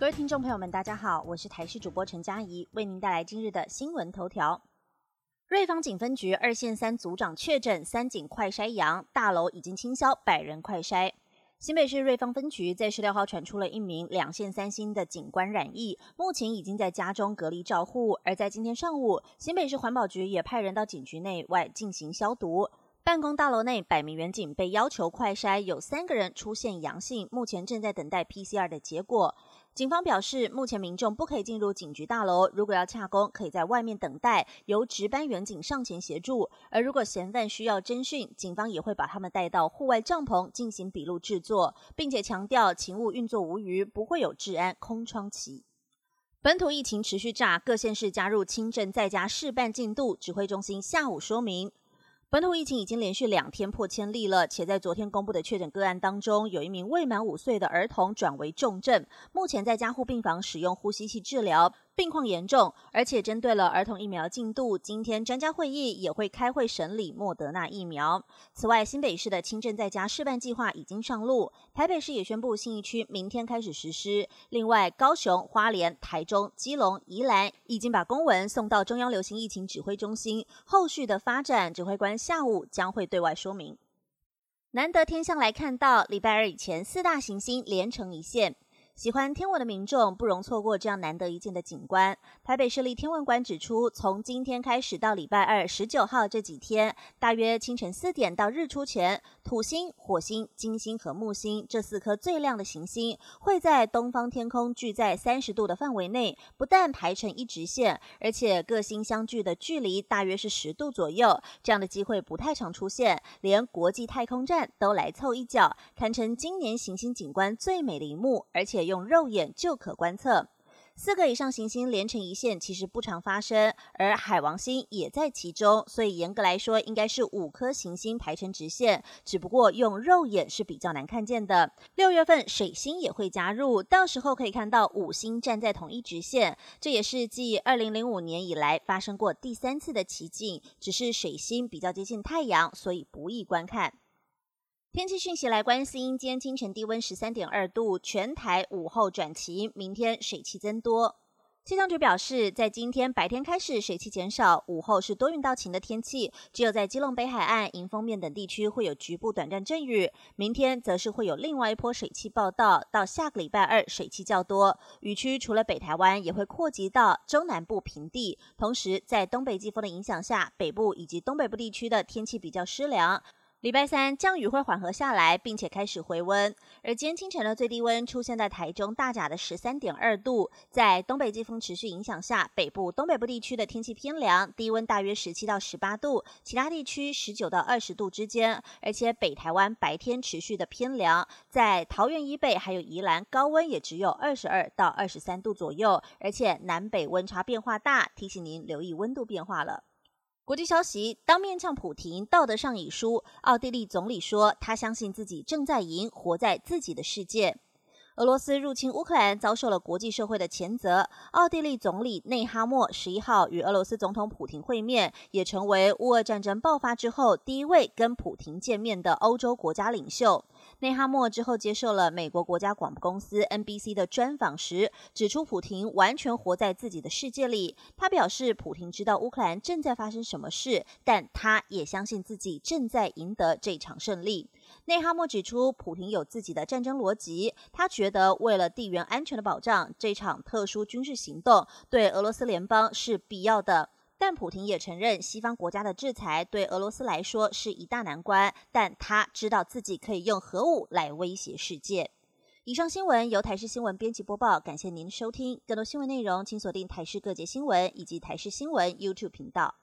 各位听众朋友们，大家好，我是台视主播陈佳怡，为您带来今日的新闻头条。瑞芳警分局二线三组长确诊三警快筛阳，大楼已经清消百人快筛。新北市瑞芳分局在十六号传出了一名两线三星的警官染疫，目前已经在家中隔离照护。而在今天上午，新北市环保局也派人到警局内外进行消毒。办公大楼内百名员警被要求快筛，有三个人出现阳性，目前正在等待 PCR 的结果。警方表示，目前民众不可以进入警局大楼，如果要洽公，可以在外面等待，由值班员警上前协助。而如果嫌犯需要侦讯，警方也会把他们带到户外帐篷进行笔录制作，并且强调勤务运作无虞，不会有治安空窗期。本土疫情持续炸，各县市加入轻症在家试办进度，指挥中心下午说明。本土疫情已经连续两天破千例了，且在昨天公布的确诊个案当中，有一名未满五岁的儿童转为重症，目前在加护病房使用呼吸器治疗。病况严重，而且针对了儿童疫苗进度，今天专家会议也会开会审理莫德纳疫苗。此外，新北市的轻症在家示范计划已经上路，台北市也宣布新一区明天开始实施。另外，高雄、花莲、台中、基隆、宜兰已经把公文送到中央流行疫情指挥中心，后续的发展，指挥官下午将会对外说明。难得天象来看到，礼拜二以前四大行星连成一线。喜欢天文的民众不容错过这样难得一见的景观。台北市立天文馆指出，从今天开始到礼拜二十九号这几天，大约清晨四点到日出前，土星、火星、金星和木星这四颗最亮的行星会在东方天空聚在三十度的范围内，不但排成一直线，而且各星相距的距离大约是十度左右。这样的机会不太常出现，连国际太空站都来凑一脚，堪称今年行星景观最美的一幕，而且。用肉眼就可观测，四个以上行星连成一线其实不常发生，而海王星也在其中，所以严格来说应该是五颗行星排成直线，只不过用肉眼是比较难看见的。六月份水星也会加入，到时候可以看到五星站在同一直线，这也是继二零零五年以来发生过第三次的奇景，只是水星比较接近太阳，所以不易观看。天气讯息来关心，今天清晨低温十三点二度，全台午后转晴，明天水汽增多。气象局表示，在今天白天开始水汽减少，午后是多云到晴的天气，只有在基隆北海岸、迎风面等地区会有局部短暂阵雨。明天则是会有另外一波水汽报道，到下个礼拜二水汽较多，雨区除了北台湾，也会扩及到中南部平地。同时，在东北季风的影响下，北部以及东北部地区的天气比较湿凉。礼拜三降雨会缓和下来，并且开始回温。而今天清晨的最低温出现在台中大甲的十三点二度，在东北季风持续影响下，北部、东北部地区的天气偏凉，低温大约十七到十八度，其他地区十九到二十度之间。而且北台湾白天持续的偏凉，在桃园以北还有宜兰高温也只有二十二到二十三度左右，而且南北温差变化大，提醒您留意温度变化了。国际消息：当面向普廷道德上已输。奥地利总理说，他相信自己正在赢，活在自己的世界。俄罗斯入侵乌克兰遭受了国际社会的谴责。奥地利总理内哈默十一号与俄罗斯总统普廷会面，也成为乌俄战争爆发之后第一位跟普廷见面的欧洲国家领袖。内哈默之后接受了美国国家广播公司 NBC 的专访时，指出普廷完全活在自己的世界里。他表示，普廷知道乌克兰正在发生什么事，但他也相信自己正在赢得这场胜利。内哈默指出，普廷有自己的战争逻辑。他觉得，为了地缘安全的保障，这场特殊军事行动对俄罗斯联邦是必要的。但普廷也承认，西方国家的制裁对俄罗斯来说是一大难关。但他知道自己可以用核武来威胁世界。以上新闻由台视新闻编辑播报，感谢您收听。更多新闻内容，请锁定台视各界新闻以及台视新闻 YouTube 频道。